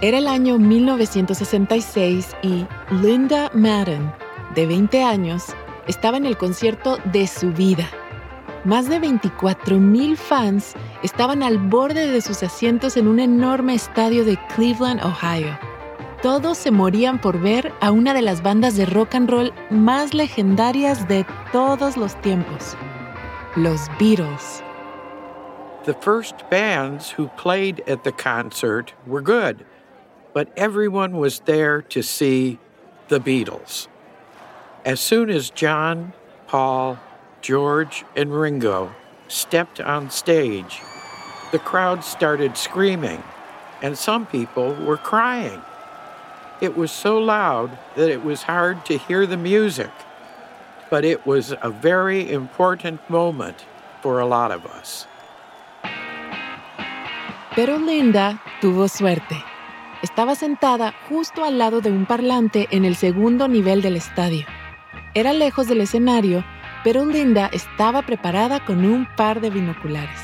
Era el año 1966 y Linda Madden, de 20 años, estaba en el concierto de su vida. Más de 24.000 fans estaban al borde de sus asientos en un enorme estadio de Cleveland, Ohio. Todos se morían por ver a una de las bandas de rock and roll más legendarias de todos los tiempos, los Beatles. The first bands who played at the concert were good. But everyone was there to see the Beatles. As soon as John, Paul, George, and Ringo stepped on stage, the crowd started screaming, and some people were crying. It was so loud that it was hard to hear the music, but it was a very important moment for a lot of us. Pero Linda tuvo suerte. Estaba sentada justo al lado de un parlante en el segundo nivel del estadio. Era lejos del escenario, pero Linda estaba preparada con un par de binoculares.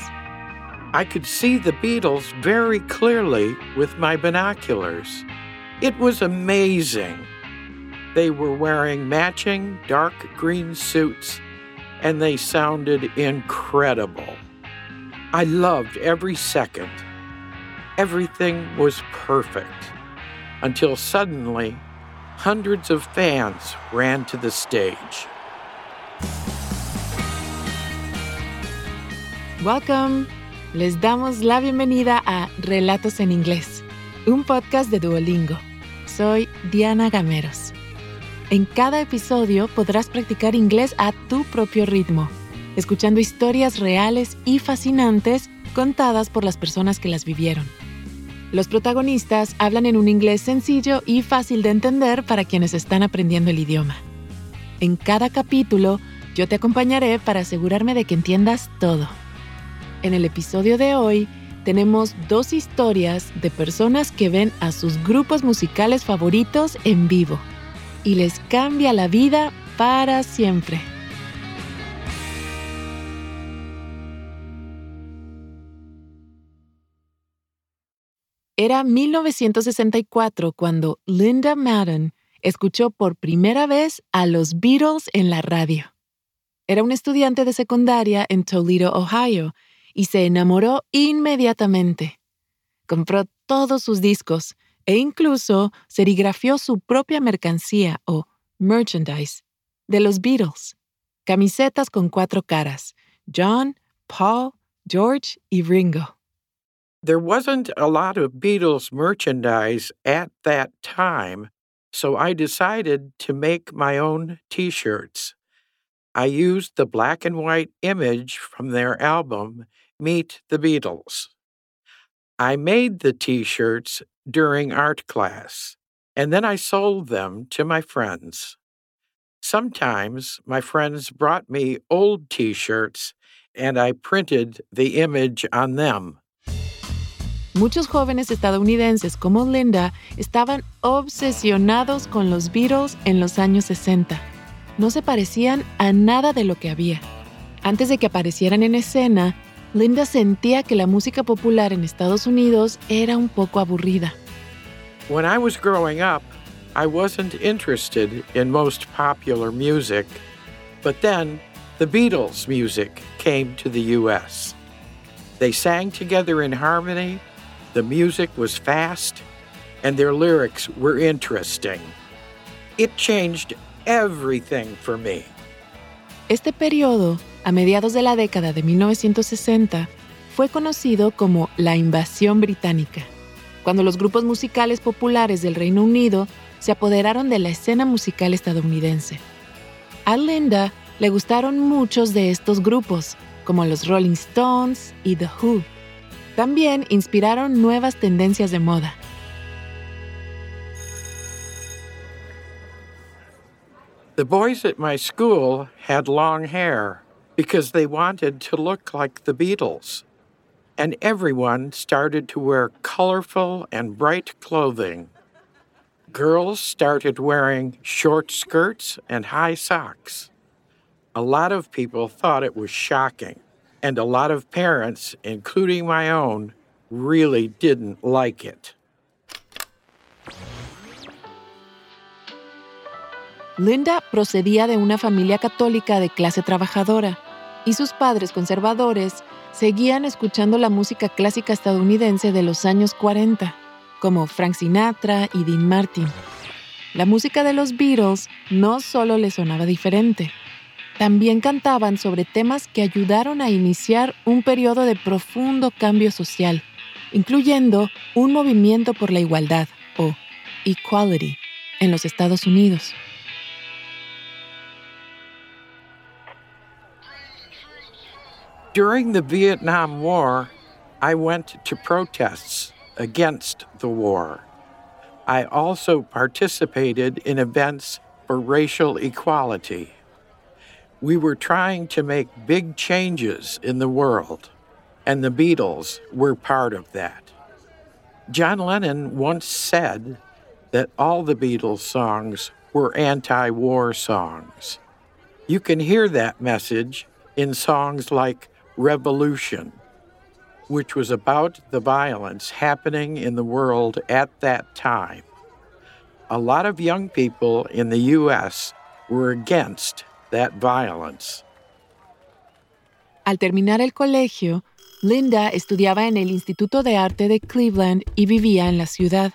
I could see the Beatles very clearly with my binoculars. It was amazing. They were wearing matching dark green suits and they sounded incredible. I loved every second. Everything was perfect until suddenly hundreds of fans ran to the stage. Welcome. Les damos la bienvenida a Relatos en Inglés, un podcast de Duolingo. Soy Diana Gameros. En cada episodio podrás practicar inglés a tu propio ritmo, escuchando historias reales y fascinantes contadas por las personas que las vivieron. Los protagonistas hablan en un inglés sencillo y fácil de entender para quienes están aprendiendo el idioma. En cada capítulo, yo te acompañaré para asegurarme de que entiendas todo. En el episodio de hoy, tenemos dos historias de personas que ven a sus grupos musicales favoritos en vivo y les cambia la vida para siempre. Era 1964 cuando Linda Madden escuchó por primera vez a los Beatles en la radio. Era un estudiante de secundaria en Toledo, Ohio, y se enamoró inmediatamente. Compró todos sus discos e incluso serigrafió su propia mercancía o merchandise de los Beatles. Camisetas con cuatro caras, John, Paul, George y Ringo. There wasn't a lot of Beatles merchandise at that time, so I decided to make my own t shirts. I used the black and white image from their album, Meet the Beatles. I made the t shirts during art class, and then I sold them to my friends. Sometimes my friends brought me old t shirts, and I printed the image on them. Muchos jóvenes estadounidenses como Linda estaban obsesionados con los Beatles en los años 60. No se parecían a nada de lo que había. Antes de que aparecieran en escena, Linda sentía que la música popular en Estados Unidos era un poco aburrida. When I was growing up, I wasn't interested in most popular music, but then the Beatles' music came to the US. They sang together in harmony The music was fast and their lyrics were interesting. It changed everything for me. Este periodo, a mediados de la década de 1960, fue conocido como la invasión británica, cuando los grupos musicales populares del Reino Unido se apoderaron de la escena musical estadounidense. A Linda le gustaron muchos de estos grupos, como los Rolling Stones y The Who. También inspiraron nuevas tendencias de moda. The boys at my school had long hair because they wanted to look like the Beatles. And everyone started to wear colorful and bright clothing. Girls started wearing short skirts and high socks. A lot of people thought it was shocking And a lot of parents, including my own, really didn't like it. Linda procedía de una familia católica de clase trabajadora y sus padres conservadores seguían escuchando la música clásica estadounidense de los años 40, como Frank Sinatra y Dean Martin. La música de los Beatles no solo le sonaba diferente, también cantaban sobre temas que ayudaron a iniciar un periodo de profundo cambio social, incluyendo un movimiento por la igualdad o equality en los Estados Unidos. During the Vietnam War, I went to protests against the war. I also participated in events for racial equality. We were trying to make big changes in the world, and the Beatles were part of that. John Lennon once said that all the Beatles songs were anti war songs. You can hear that message in songs like revolution, which was about the violence happening in the world at that time. A lot of young people in the U.S. were against that violence. Al terminar el colegio, Linda estudiaba en el Instituto de Arte de Cleveland y vivía en la ciudad.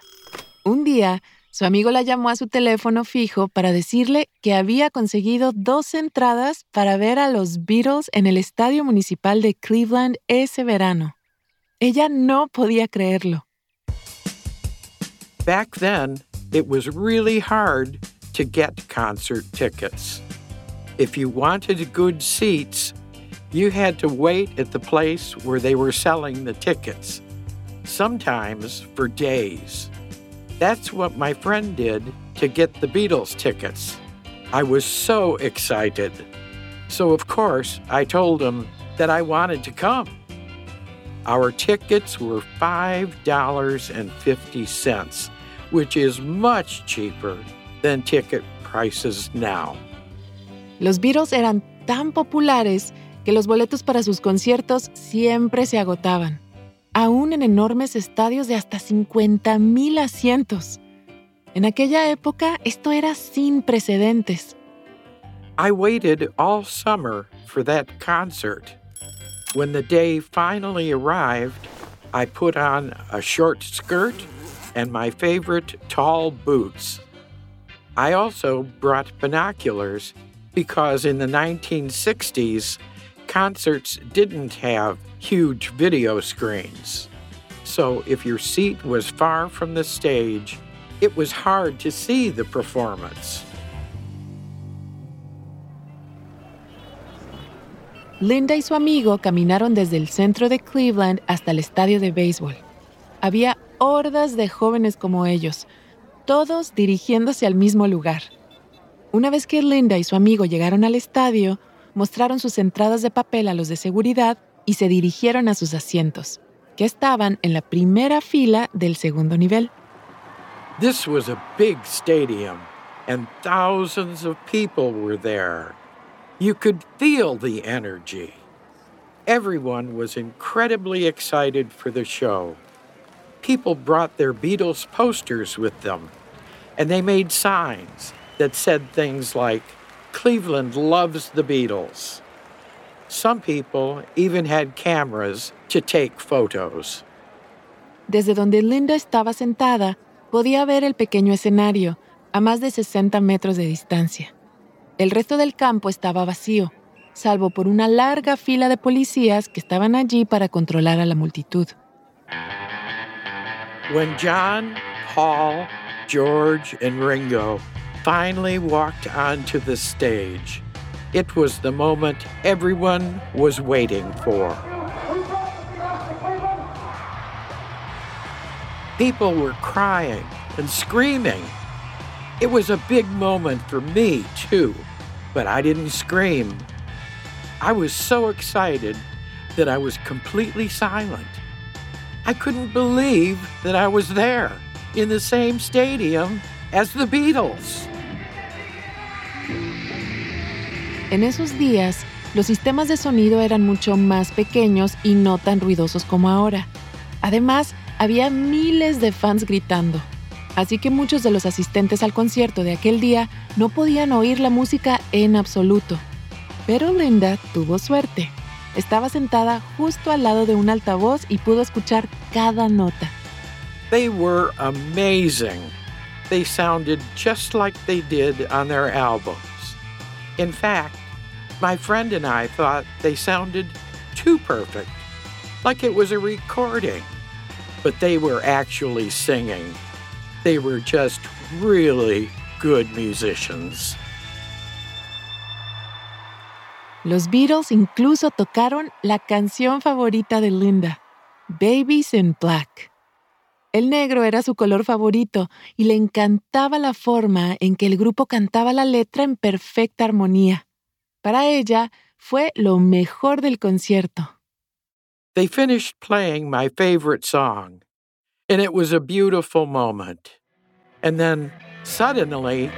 Un día, su amigo la llamó a su teléfono fijo para decirle que había conseguido dos entradas para ver a los Beatles en el Estadio Municipal de Cleveland ese verano. Ella no podía creerlo. Back then, it was really hard to get concert tickets. If you wanted good seats, you had to wait at the place where they were selling the tickets, sometimes for days. That's what my friend did to get the Beatles tickets. I was so excited. So, of course, I told him that I wanted to come. Our tickets were $5.50, which is much cheaper than ticket prices now. Los Beatles eran tan populares que los boletos para sus conciertos siempre se agotaban. aún en enormes estadios de hasta 50.000 asientos. En aquella época esto era sin precedentes. I waited all summer for that concert. When the day finally arrived, I put on a short skirt and my favorite tall boots. I also brought binoculars because in the 1960s, concerts didn't have huge video screens. So if your seat was far from the stage, it was hard to see the performance. Linda y su amigo caminaron desde el centro de Cleveland hasta el estadio de béisbol. Había hordas de jóvenes como ellos, todos dirigiéndose al mismo lugar. Una vez que Linda y su amigo llegaron al estadio, mostraron sus entradas de papel a los de seguridad y se dirigieron a sus asientos, que estaban en la primera fila del segundo nivel. This was a big stadium, and thousands of people were there. You could feel the energy. Everyone was incredibly excited for the show. People brought their Beatles posters with them, and they made signs that said things like, Cleveland loves the Beatles. Some people even had cameras to take photos. Desde donde Linda estaba sentada, podía ver el pequeño escenario, a más de 60 metros de distancia. El resto del campo estaba vacío, salvo por una larga fila de policías que estaban allí para controlar a la multitud. When John, Paul, George, and Ringo finally walked onto the stage, it was the moment everyone was waiting for. People were crying and screaming. It was a big moment for me, too, but I didn't scream. I was so excited that I was completely silent. I couldn't believe that I was there in the same stadium as the Beatles. En esos días, los sistemas de sonido eran mucho más pequeños y no tan ruidosos como ahora. Además, había miles de fans gritando. Así que muchos de los asistentes al concierto de aquel día no podían oír la música en absoluto. Pero Linda tuvo suerte. Estaba sentada justo al lado de un altavoz y pudo escuchar cada nota. They were amazing. They sounded just like they did on their albums. In fact, my friend and I thought they sounded too perfect, like it was a recording. But they were actually singing. They were just really good musicians. Los Beatles incluso tocaron la canción favorita de Linda, Babies in Black. El negro era su color favorito y le encantaba la forma en que el grupo cantaba la letra en perfecta armonía. Para ella fue lo mejor del concierto. They finished playing my favorite song, and it was a beautiful moment. And then suddenly,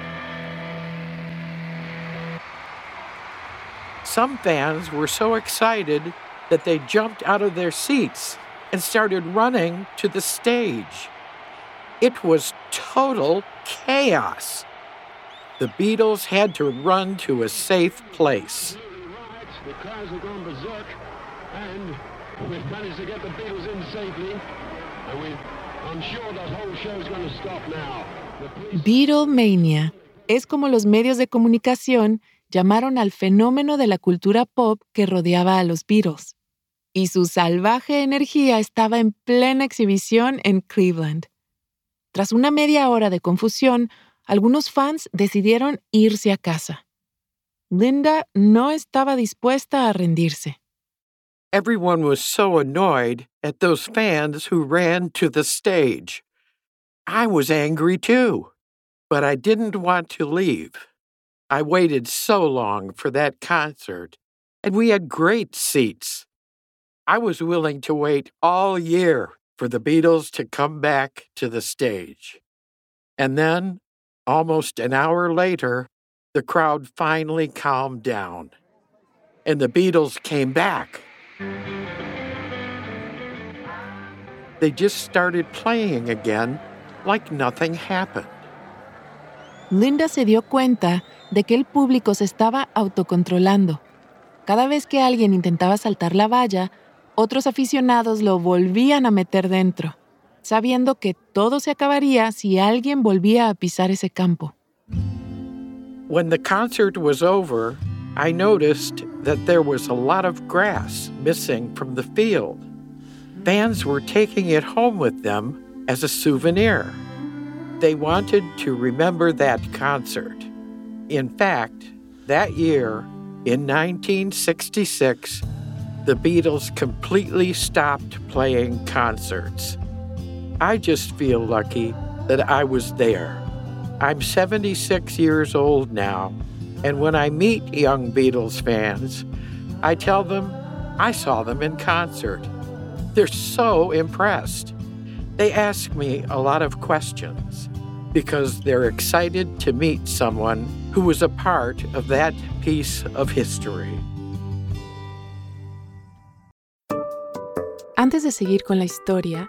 some fans were so excited that they jumped out of their seats and started running to the stage. It was total chaos. The Beatles had to run to a safe place. The crowds have gone berserk, and we've managed to get the Beatles in safely. And we, I'm sure that whole show is going to stop now. Beatlemania es como los medios de comunicación llamaron al fenómeno de la cultura pop que rodeaba a los Beatles. Y su salvaje energía estaba en plena exhibición en Cleveland. Tras una media hora de confusión, algunos fans decidieron irse a casa. Linda no estaba dispuesta a rendirse. Everyone was so annoyed at those fans who ran to the stage. I was angry too, but I didn't want to leave. I waited so long for that concert, and we had great seats. I was willing to wait all year for the Beatles to come back to the stage. And then, almost an hour later, the crowd finally calmed down, and the Beatles came back. They just started playing again like nothing happened. Linda se dio cuenta de que el público se estaba autocontrolando. Cada vez que alguien intentaba saltar la valla, otros aficionados lo volvían a meter dentro, sabiendo que todo se acabaría si alguien volvía a pisar ese campo. When the concert was over, I noticed that there was a lot of grass missing from the field. Fans were taking it home with them as a souvenir. They wanted to remember that concert. In fact, that year, in 1966, the Beatles completely stopped playing concerts. I just feel lucky that I was there. I'm 76 years old now, and when I meet young Beatles fans, I tell them I saw them in concert. They're so impressed. They ask me a lot of questions because they're excited to meet someone who was a part of that piece of history. Antes de seguir con la historia,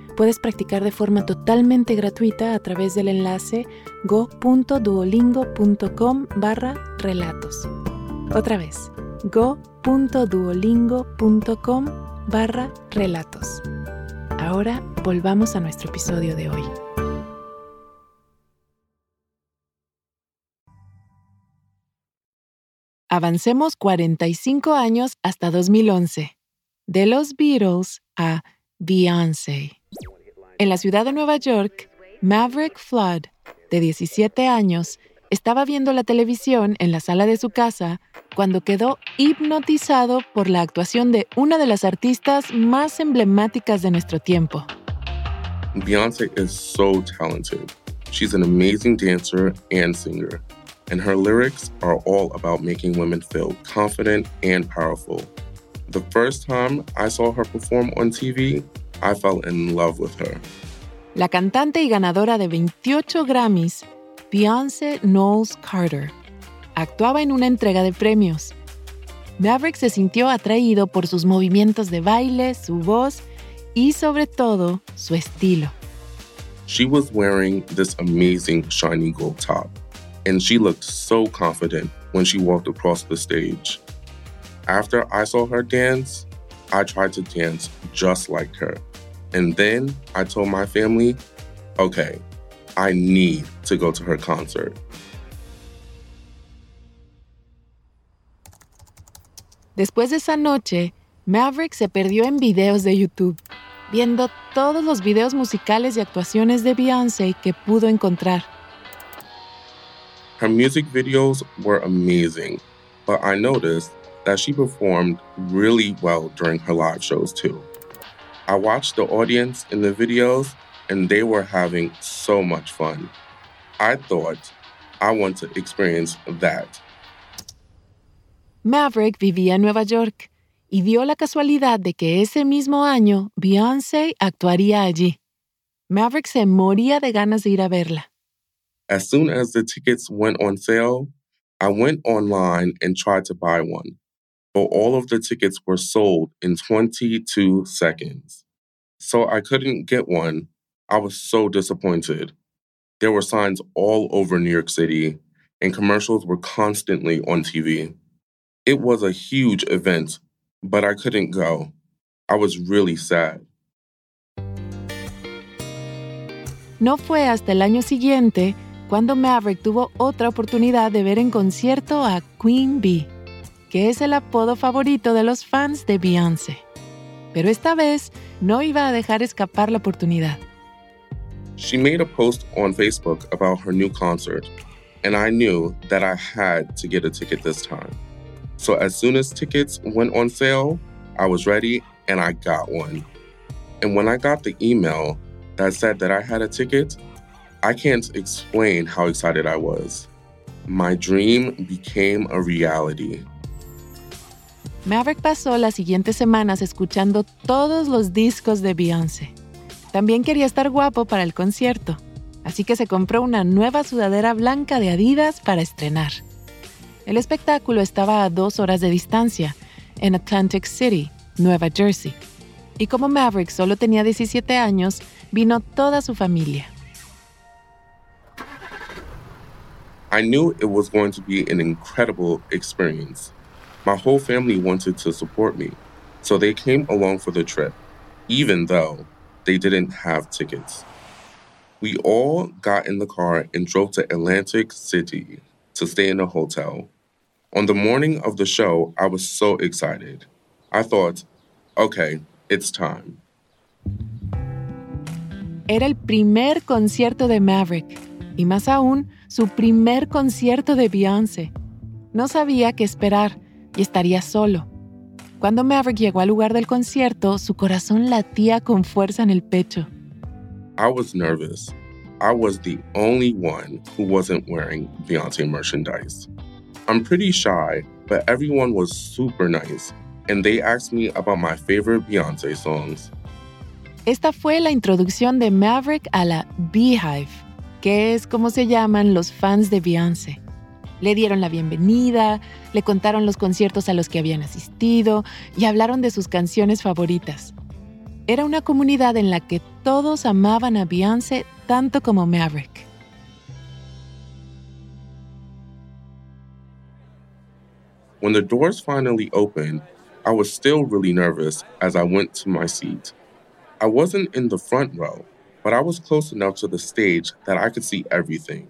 puedes practicar de forma totalmente gratuita a través del enlace go.duolingo.com barra relatos. Otra vez, go.duolingo.com barra relatos. Ahora volvamos a nuestro episodio de hoy. Avancemos 45 años hasta 2011. De los Beatles a Beyoncé. En la ciudad de Nueva York, Maverick Flood, de 17 años, estaba viendo la televisión en la sala de su casa cuando quedó hipnotizado por la actuación de una de las artistas más emblemáticas de nuestro tiempo. Beyonce is so talented. She's an amazing dancer and singer, and her lyrics are all about making women feel confident and powerful. The first time I saw her perform on TV, I fell in love with her. La cantante y ganadora de 28 Grammys, Beyoncé Knowles Carter, actuaba en una entrega de premios. Maverick se sintió atraído por sus movimientos de baile, su voz y sobre todo su estilo. She was wearing this amazing shiny gold top, and she looked so confident when she walked across the stage. After I saw her dance, I tried to dance just like her. And then I told my family, okay, I need to go to her concert. Después de esa noche, Maverick se perdió en videos de YouTube, viendo todos los videos musicales y actuaciones de Beyoncé que pudo encontrar. Her music videos were amazing, but I noticed that she performed really well during her live shows too. I watched the audience in the videos and they were having so much fun. I thought I want to experience that. Maverick vivía en Nueva York y dio la casualidad de que ese mismo año Beyoncé actuaría allí. Maverick se moría de ganas de ir a verla. As soon as the tickets went on sale, I went online and tried to buy one, but all of the tickets were sold in 22 seconds. So I couldn't get one. I was so disappointed. There were signs all over New York City, and commercials were constantly on TV. It was a huge event, but I couldn't go. I was really sad. No fue hasta el año siguiente cuando Maverick tuvo otra oportunidad de ver en concierto a Queen Bee, que es el apodo favorito de los fans de Beyoncé. Pero esta vez no iba a dejar escapar la oportunidad. She made a post on Facebook about her new concert, and I knew that I had to get a ticket this time. So as soon as tickets went on sale, I was ready and I got one. And when I got the email that said that I had a ticket, I can't explain how excited I was. My dream became a reality. Maverick pasó las siguientes semanas escuchando todos los discos de Beyoncé. También quería estar guapo para el concierto, así que se compró una nueva sudadera blanca de Adidas para estrenar. El espectáculo estaba a dos horas de distancia, en Atlantic City, Nueva Jersey. Y como Maverick solo tenía 17 años, vino toda su familia. I knew it was going to be an incredible experience. My whole family wanted to support me, so they came along for the trip, even though they didn't have tickets. We all got in the car and drove to Atlantic City to stay in a hotel. On the morning of the show, I was so excited. I thought, okay, it's time. Era el primer concierto de Maverick, y más aún, su primer concierto de Beyoncé. No sabía qué esperar y estaría solo. Cuando Maverick llegó al lugar del concierto, su corazón latía con fuerza en el pecho. I was nervous. I was the only one who wasn't wearing Beyonce merchandise. I'm pretty shy, but everyone was super nice, and they asked me about my favorite Beyonce songs. Esta fue la introducción de Maverick a la Beehive, que es como se llaman los fans de Beyoncé. Le dieron la bienvenida, le contaron los conciertos a los que habían asistido y hablaron de sus canciones favoritas. Era una comunidad en la que todos amaban a Beyoncé tanto como Maverick. When the doors finally opened, I was still really nervous as I went to my seat. I wasn't in the front row, but I was close enough to the stage that I could see everything.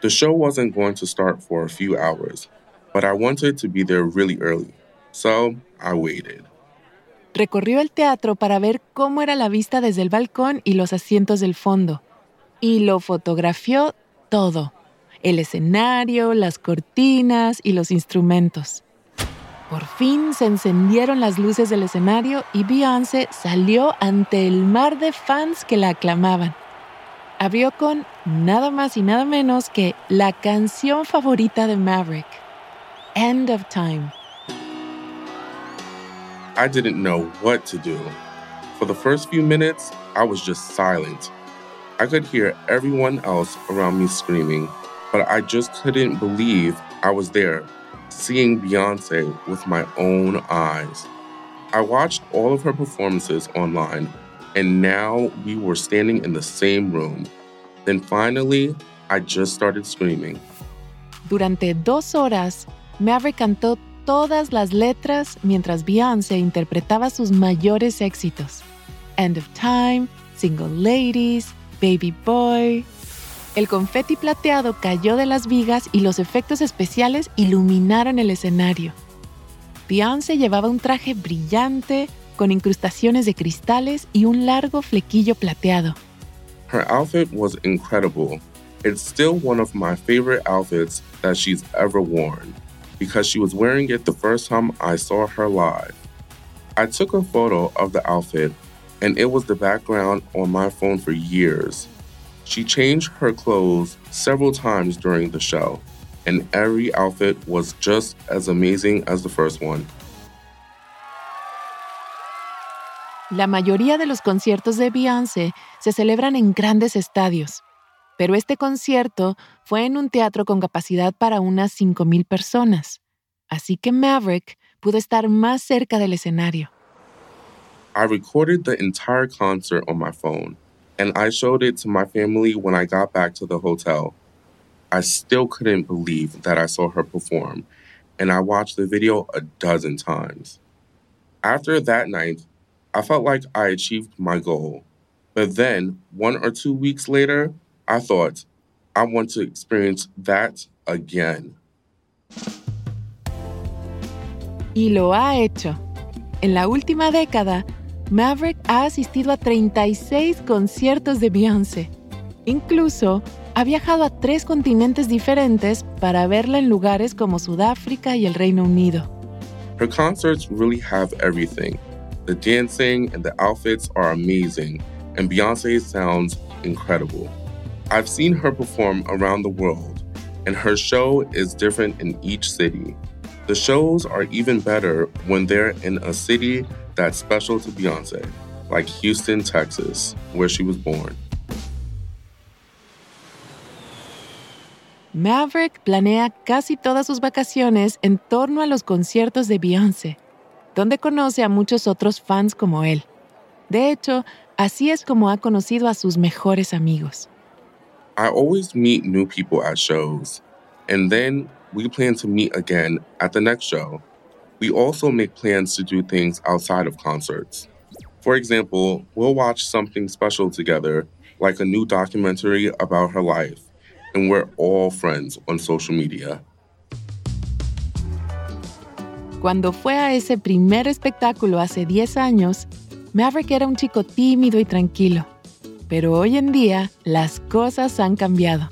The show wasn't going to start for a few hours, but I wanted to be there really early, so I waited. Recorrió el teatro para ver cómo era la vista desde el balcón y los asientos del fondo, y lo fotografió todo, el escenario, las cortinas y los instrumentos. Por fin se encendieron las luces del escenario y Beyoncé salió ante el mar de fans que la aclamaban. Abrió con nada más y nada menos que la canción favorita de Maverick, End of Time. I didn't know what to do. For the first few minutes, I was just silent. I could hear everyone else around me screaming, but I just couldn't believe I was there, seeing Beyonce with my own eyes. I watched all of her performances online, and now we were standing in the same room. Then finally, I just started screaming. Durante dos horas, Maverick cantó todas las letras mientras Beyoncé interpretaba sus mayores éxitos. End of Time, Single Ladies, Baby Boy. El confeti plateado cayó de las vigas y los efectos especiales iluminaron el escenario. Beyoncé llevaba un traje brillante con incrustaciones de cristales y un largo flequillo plateado. Her outfit was incredible. It's still one of my favorite outfits that she's ever worn because she was wearing it the first time I saw her live. I took a photo of the outfit and it was the background on my phone for years. She changed her clothes several times during the show, and every outfit was just as amazing as the first one. La mayoría de los conciertos de Beyoncé se celebran en grandes estadios, pero este concierto fue en un teatro con capacidad para unas 5.000 personas, así que Maverick pudo estar más cerca del escenario. I recorded the entire concert on my phone, and I showed it to my family when I got back to the hotel. I still couldn't believe that I saw her perform, and I watched the video a dozen times. After that night, I felt like I achieved my goal. But then, one or two weeks later, I thought, I want to experience that again. Y lo ha hecho. En la última década, Maverick ha asistido a 36 conciertos de Beyoncé. Incluso ha viajado a tres continentes diferentes para verla en lugares como Sudáfrica y el Reino Unido. Her concerts really have everything. The dancing and the outfits are amazing, and Beyonce sounds incredible. I've seen her perform around the world, and her show is different in each city. The shows are even better when they're in a city that's special to Beyonce, like Houston, Texas, where she was born. Maverick planea casi todas sus vacaciones en torno a los conciertos de Beyoncé, donde conoce a muchos otros fans como él. De hecho, así es como ha conocido a sus mejores amigos. I always meet new people at shows, and then we plan to meet again at the next show. We also make plans to do things outside of concerts. For example, we'll watch something special together, like a new documentary about her life, and we're all friends on social media. Cuando fue a ese primer espectáculo hace 10 años, Maverick era un chico tímido y tranquilo. Pero hoy en día las cosas han cambiado.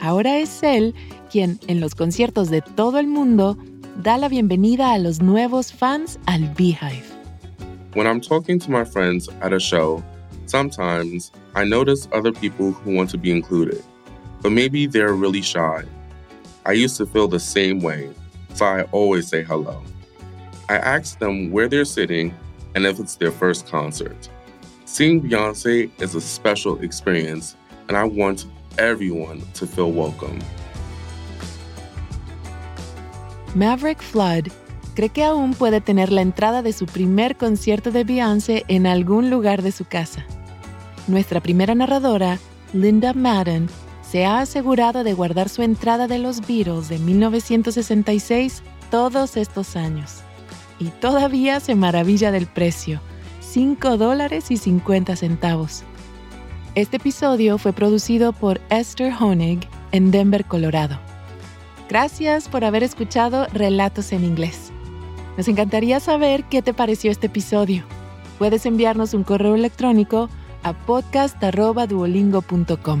Ahora es él quien, en los conciertos de todo el mundo, da la bienvenida a los nuevos fans al Beehive. When I'm talking to my friends at a show, sometimes I notice other people who want to be included, but maybe they're really shy. I used to feel the same way, so I always say hello. I ask them where they're sitting and if it's their first concert. Seeing Beyonce is a special experience, and I want everyone to feel welcome. Maverick Flood cree que aún puede tener la entrada de su primer concierto de Beyoncé en algún lugar de su casa. Nuestra primera narradora, Linda Madden, se ha asegurado de guardar su entrada de los Beatles de 1966 todos estos años. Y todavía se maravilla del precio, 5 dólares y 50 centavos. Este episodio fue producido por Esther Honig en Denver, Colorado. Gracias por haber escuchado Relatos en Inglés. Nos encantaría saber qué te pareció este episodio. Puedes enviarnos un correo electrónico a podcast.duolingo.com